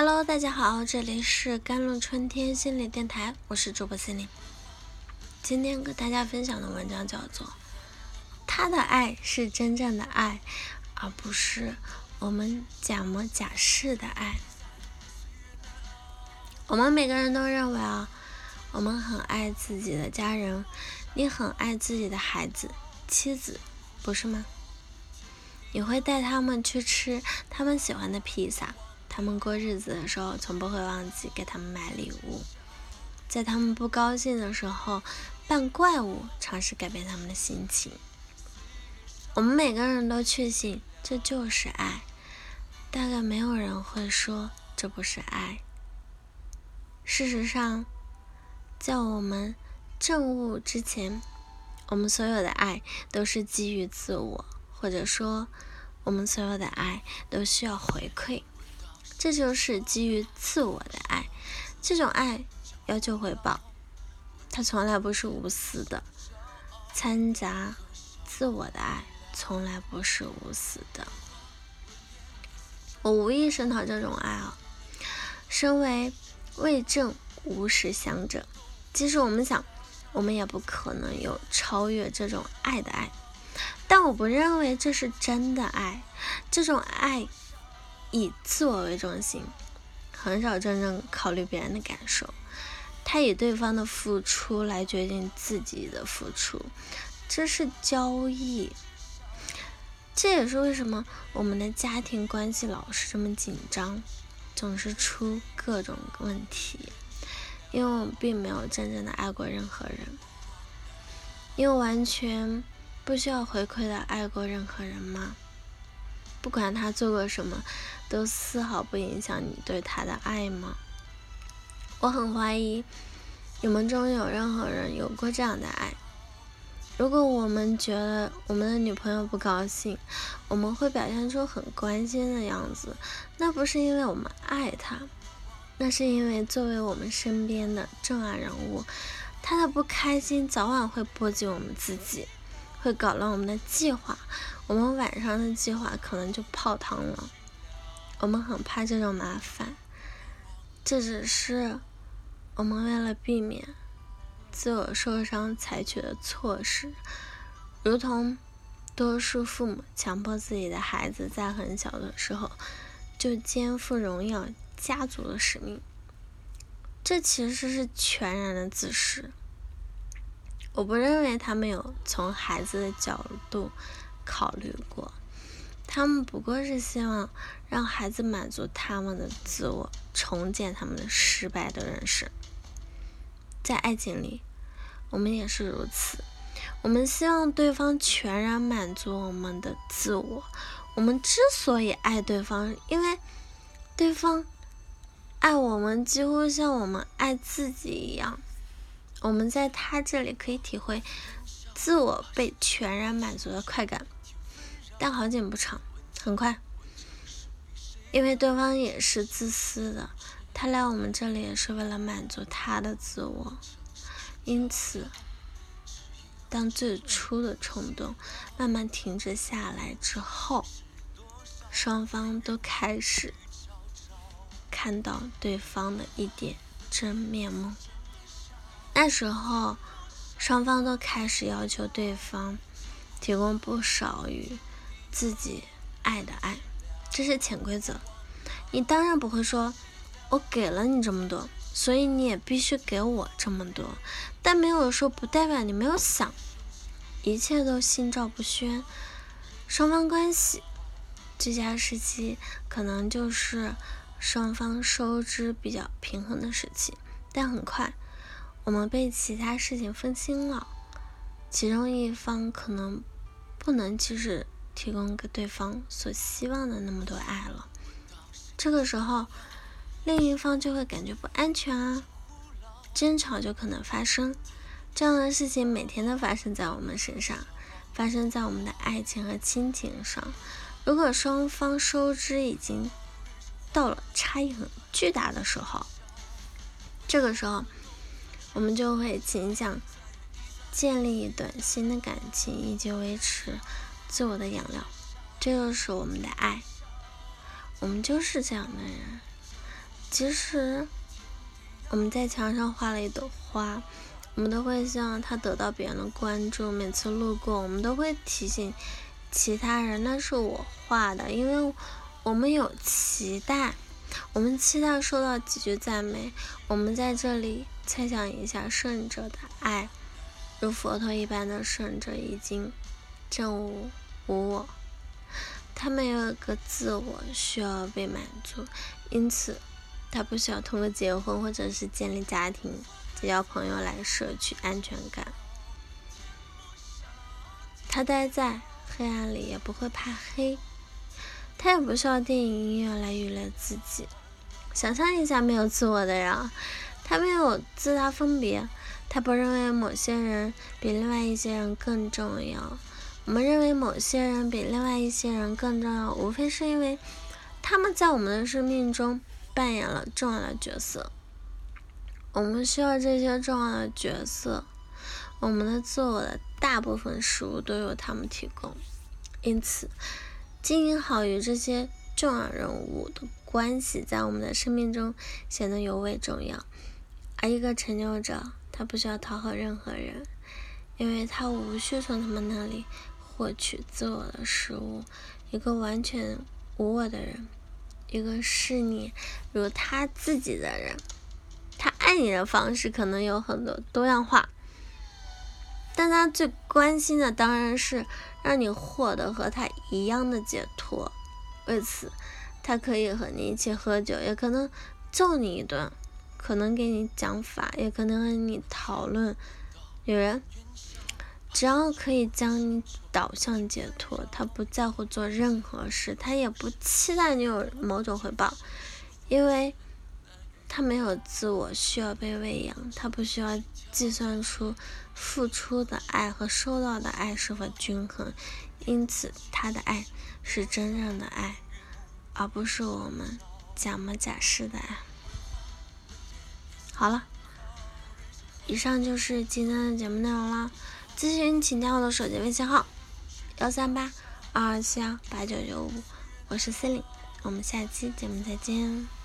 Hello，大家好，这里是甘露春天心理电台，我是主播心灵。今天跟大家分享的文章叫做《他的爱是真正的爱，而不是我们假模假式的爱》。我们每个人都认为啊，我们很爱自己的家人，你很爱自己的孩子、妻子，不是吗？你会带他们去吃他们喜欢的披萨。他们过日子的时候，从不会忘记给他们买礼物；在他们不高兴的时候，扮怪物，尝试改变他们的心情。我们每个人都确信这就是爱，大概没有人会说这不是爱。事实上，在我们证悟之前，我们所有的爱都是基于自我，或者说，我们所有的爱都需要回馈。这就是基于自我的爱，这种爱要求回报，它从来不是无私的。掺杂自我的爱从来不是无私的。我无意声讨这种爱啊。身为为正无实相者，即使我们想，我们也不可能有超越这种爱的爱。但我不认为这是真的爱，这种爱。以自我为中心，很少真正考虑别人的感受。他以对方的付出来决定自己的付出，这是交易。这也是为什么我们的家庭关系老是这么紧张，总是出各种问题。因为我们并没有真正的爱过任何人，因为完全不需要回馈的爱过任何人吗？不管他做过什么，都丝毫不影响你对他的爱吗？我很怀疑，你们中有任何人有过这样的爱。如果我们觉得我们的女朋友不高兴，我们会表现出很关心的样子，那不是因为我们爱她，那是因为作为我们身边的重要人物，她的不开心早晚会波及我们自己。会搞乱我们的计划，我们晚上的计划可能就泡汤了。我们很怕这种麻烦，这只是我们为了避免自我受伤采取的措施，如同多数父母强迫自己的孩子在很小的时候就肩负荣耀家族的使命，这其实是全然的自私。我不认为他们有从孩子的角度考虑过，他们不过是希望让孩子满足他们的自我，重建他们的失败的认识。在爱情里，我们也是如此，我们希望对方全然满足我们的自我。我们之所以爱对方，因为对方爱我们几乎像我们爱自己一样。我们在他这里可以体会自我被全然满足的快感，但好景不长，很快，因为对方也是自私的，他来我们这里也是为了满足他的自我，因此，当最初的冲动慢慢停止下来之后，双方都开始看到对方的一点真面目。那时候，双方都开始要求对方提供不少于自己爱的爱，这是潜规则。你当然不会说“我给了你这么多，所以你也必须给我这么多”，但没有说不代表你没有想，一切都心照不宣。双方关系最佳时期，可能就是双方收支比较平衡的时期，但很快。我们被其他事情分心了，其中一方可能不能及时提供给对方所希望的那么多爱了，这个时候，另一方就会感觉不安全啊，争吵就可能发生。这样的事情每天都发生在我们身上，发生在我们的爱情和亲情上。如果双方收支已经到了差异很巨大的时候，这个时候。我们就会倾向建立一段新的感情，以及维持自我的养料，这就是我们的爱。我们就是这样的人，即使我们在墙上画了一朵花，我们都会希望它得到别人的关注。每次路过，我们都会提醒其他人那是我画的，因为我们有期待，我们期待收到几句赞美。我们在这里猜想一下圣者的爱，如佛陀一般的圣者已经证悟无我。他没有一个自我需要被满足，因此他不需要通过结婚或者是建立家庭、结交朋友来摄取安全感。他待在黑暗里也不会怕黑，他也不需要电影音乐来娱乐自己。想象一下没有自我的人，他没有自他分别，他不认为某些人比另外一些人更重要。我们认为某些人比另外一些人更重要，无非是因为他们在我们的生命中扮演了重要的角色。我们需要这些重要的角色，我们的自我的大部分食物都由他们提供。因此，经营好与这些重要人物的关系，在我们的生命中显得尤为重要。而一个成就者，他不需要讨好任何人，因为他无需从他们那里。获取自我的食物，一个完全无我的人，一个视你如他自己的人，他爱你的方式可能有很多多样化，但他最关心的当然是让你获得和他一样的解脱。为此，他可以和你一起喝酒，也可能揍你一顿，可能给你讲法，也可能和你讨论女人。只要可以将你导向解脱，他不在乎做任何事，他也不期待你有某种回报，因为他没有自我需要被喂养，他不需要计算出付出的爱和收到的爱是否均衡，因此他的爱是真正的爱，而不是我们假模假式的爱。好了，以上就是今天的节目内容了。咨询请加我的手机微信号：幺三八二二七幺八九九五，我是 c e l i n e 我们下期节目再见。